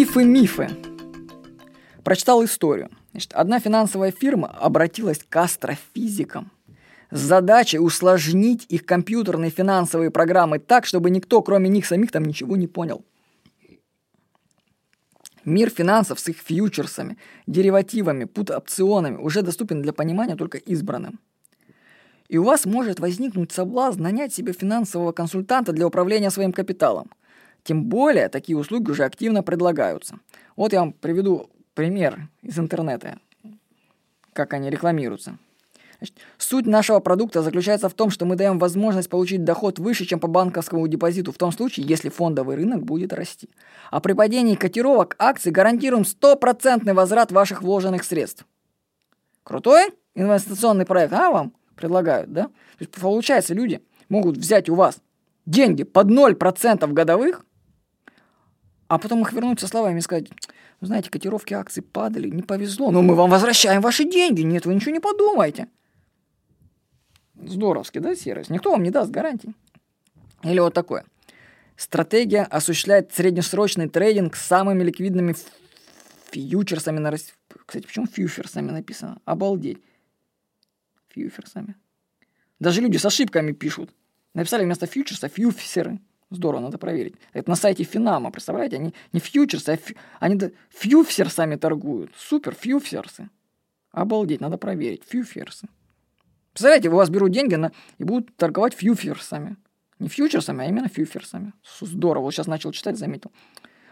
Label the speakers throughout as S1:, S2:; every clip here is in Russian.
S1: Мифы-мифы. Прочитал историю. Значит, одна финансовая фирма обратилась к астрофизикам с задачей усложнить их компьютерные финансовые программы так, чтобы никто, кроме них самих, там ничего не понял. Мир финансов с их фьючерсами, деривативами, пут-опционами уже доступен для понимания только избранным. И у вас может возникнуть соблазн нанять себе финансового консультанта для управления своим капиталом. Тем более, такие услуги уже активно предлагаются. Вот я вам приведу пример из интернета, как они рекламируются. Значит, суть нашего продукта заключается в том, что мы даем возможность получить доход выше, чем по банковскому депозиту, в том случае, если фондовый рынок будет расти. А при падении котировок акций гарантируем стопроцентный возврат ваших вложенных средств. Крутой инвестиционный проект, а вам предлагают, да? То есть, получается, люди могут взять у вас деньги под 0% годовых, а потом их вернуть со словами и сказать, вы знаете, котировки акций падали, не повезло, но мы вам возвращаем ваши деньги. Нет, вы ничего не подумайте. Здоровски, да, сервис? Никто вам не даст гарантий. Или вот такое. Стратегия осуществляет среднесрочный трейдинг с самыми ликвидными фьючерсами на Кстати, почему фьючерсами написано? Обалдеть. Фьючерсами. Даже люди с ошибками пишут. Написали вместо фьючерса фьюферы. Здорово, надо проверить. Это на сайте Финама, представляете? Они не фьючерсы, а фью, они да, фьюферсами торгуют. Супер, фьюферсы. Обалдеть, надо проверить. Фьюферсы. Представляете, у вас берут деньги на, и будут торговать фьюферсами. Не фьючерсами, а именно фьюферсами. Здорово, вот сейчас начал читать, заметил.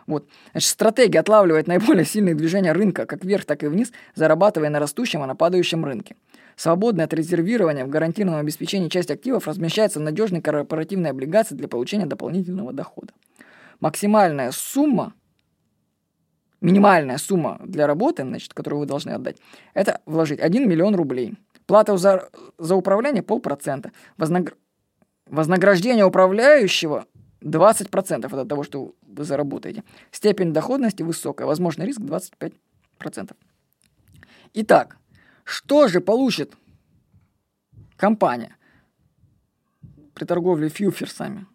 S1: Вот. Значит, стратегия отлавливает наиболее сильные движения рынка, как вверх, так и вниз, зарабатывая на растущем и на падающем рынке. Свободное от резервирования в гарантированном обеспечении часть активов размещается в надежной корпоративной облигации для получения дополнительного дохода. Максимальная сумма, минимальная сумма для работы, значит, которую вы должны отдать, это вложить 1 миллион рублей. Плата за, за управление полпроцента. Вознагр... Вознаграждение управляющего 20% от того, что вы заработаете. Степень доходности высокая, возможный риск 25%. Итак, что же получит компания при торговле фьюферсами?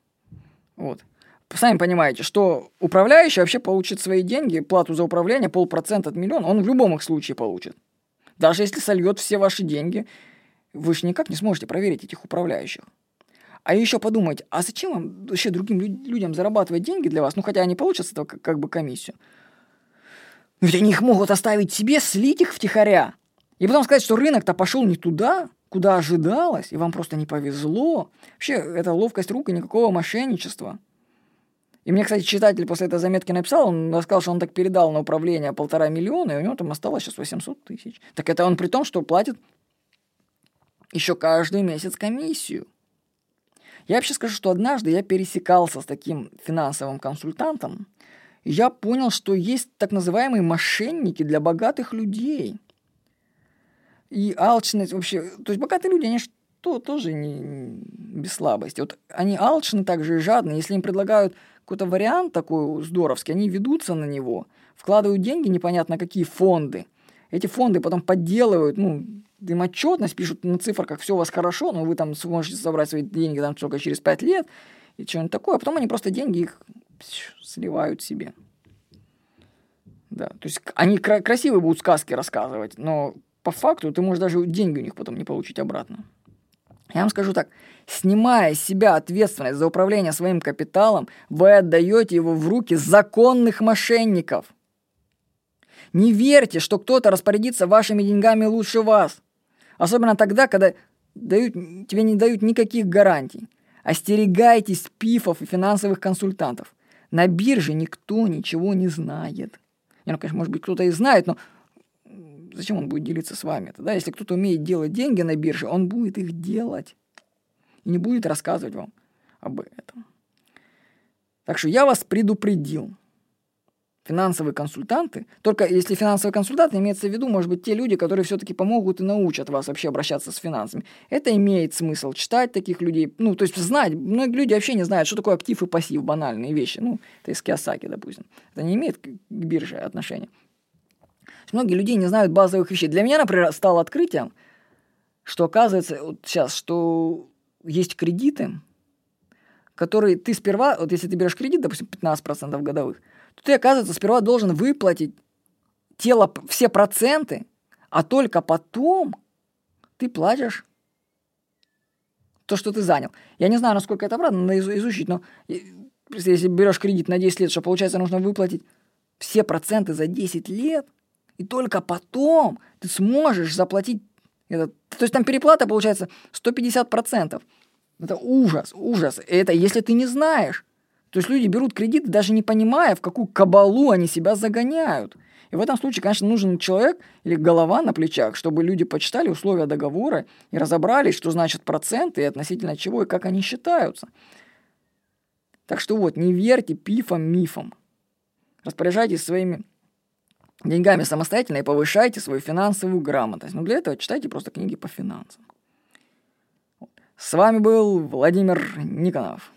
S1: Вот. Сами понимаете, что управляющий вообще получит свои деньги, плату за управление, полпроцента от миллиона, он в любом их случае получит. Даже если сольет все ваши деньги, вы же никак не сможете проверить этих управляющих. А еще подумайте, а зачем вам вообще другим людям зарабатывать деньги для вас? Ну, хотя они получат с этого как, как бы комиссию. Ведь они их могут оставить себе, слить их втихаря. И потом сказать, что рынок-то пошел не туда, куда ожидалось, и вам просто не повезло. Вообще, это ловкость рук и никакого мошенничества. И мне, кстати, читатель после этой заметки написал, он сказал, что он так передал на управление полтора миллиона, и у него там осталось сейчас 800 тысяч. Так это он при том, что платит еще каждый месяц комиссию. Я вообще скажу, что однажды я пересекался с таким финансовым консультантом, и я понял, что есть так называемые мошенники для богатых людей – и алчность вообще, то есть богатые люди, они что тоже не, без слабости. Вот они алчны также и жадны. Если им предлагают какой-то вариант такой здоровский, они ведутся на него, вкладывают деньги непонятно какие фонды. Эти фонды потом подделывают, ну, им отчетность, пишут на цифрах, все у вас хорошо, но вы там сможете собрать свои деньги там только через 5 лет и что-нибудь такое, а потом они просто деньги их сливают себе. Да, то есть они кра- красивые будут сказки рассказывать, но по факту ты можешь даже деньги у них потом не получить обратно. Я вам скажу так, снимая с себя ответственность за управление своим капиталом, вы отдаете его в руки законных мошенников. Не верьте, что кто-то распорядится вашими деньгами лучше вас. Особенно тогда, когда дают, тебе не дают никаких гарантий. Остерегайтесь пифов и финансовых консультантов. На бирже никто ничего не знает. Не, ну, конечно, может быть, кто-то и знает, но зачем он будет делиться с вами? Тогда, если кто-то умеет делать деньги на бирже, он будет их делать. И не будет рассказывать вам об этом. Так что я вас предупредил. Финансовые консультанты, только если финансовые консультанты, имеется в виду, может быть, те люди, которые все-таки помогут и научат вас вообще обращаться с финансами. Это имеет смысл читать таких людей, ну, то есть знать. Многие люди вообще не знают, что такое актив и пассив, банальные вещи. Ну, это из Киосаки, допустим. Это не имеет к бирже отношения. Многие люди не знают базовых вещей. Для меня, например, стало который ты сперва, вот если ты берешь кредит, допустим, 15% годовых, то ты, оказывается, сперва должен выплатить тело, все проценты, а только потом ты платишь то, что ты занял. Я не знаю, насколько это правда, надо изучить, но если берешь кредит на 10 лет, что получается нужно выплатить все проценты за 10 лет, и только потом ты сможешь заплатить это. То есть там переплата получается 150%. Это ужас, ужас. Это если ты не знаешь. То есть люди берут кредит, даже не понимая, в какую кабалу они себя загоняют. И в этом случае, конечно, нужен человек или голова на плечах, чтобы люди почитали условия договора и разобрались, что значит проценты и относительно чего и как они считаются. Так что вот, не верьте пифам, мифам. Распоряжайтесь своими деньгами самостоятельно и повышайте свою финансовую грамотность. Но для этого читайте просто книги по финансам. С вами был Владимир Никонов.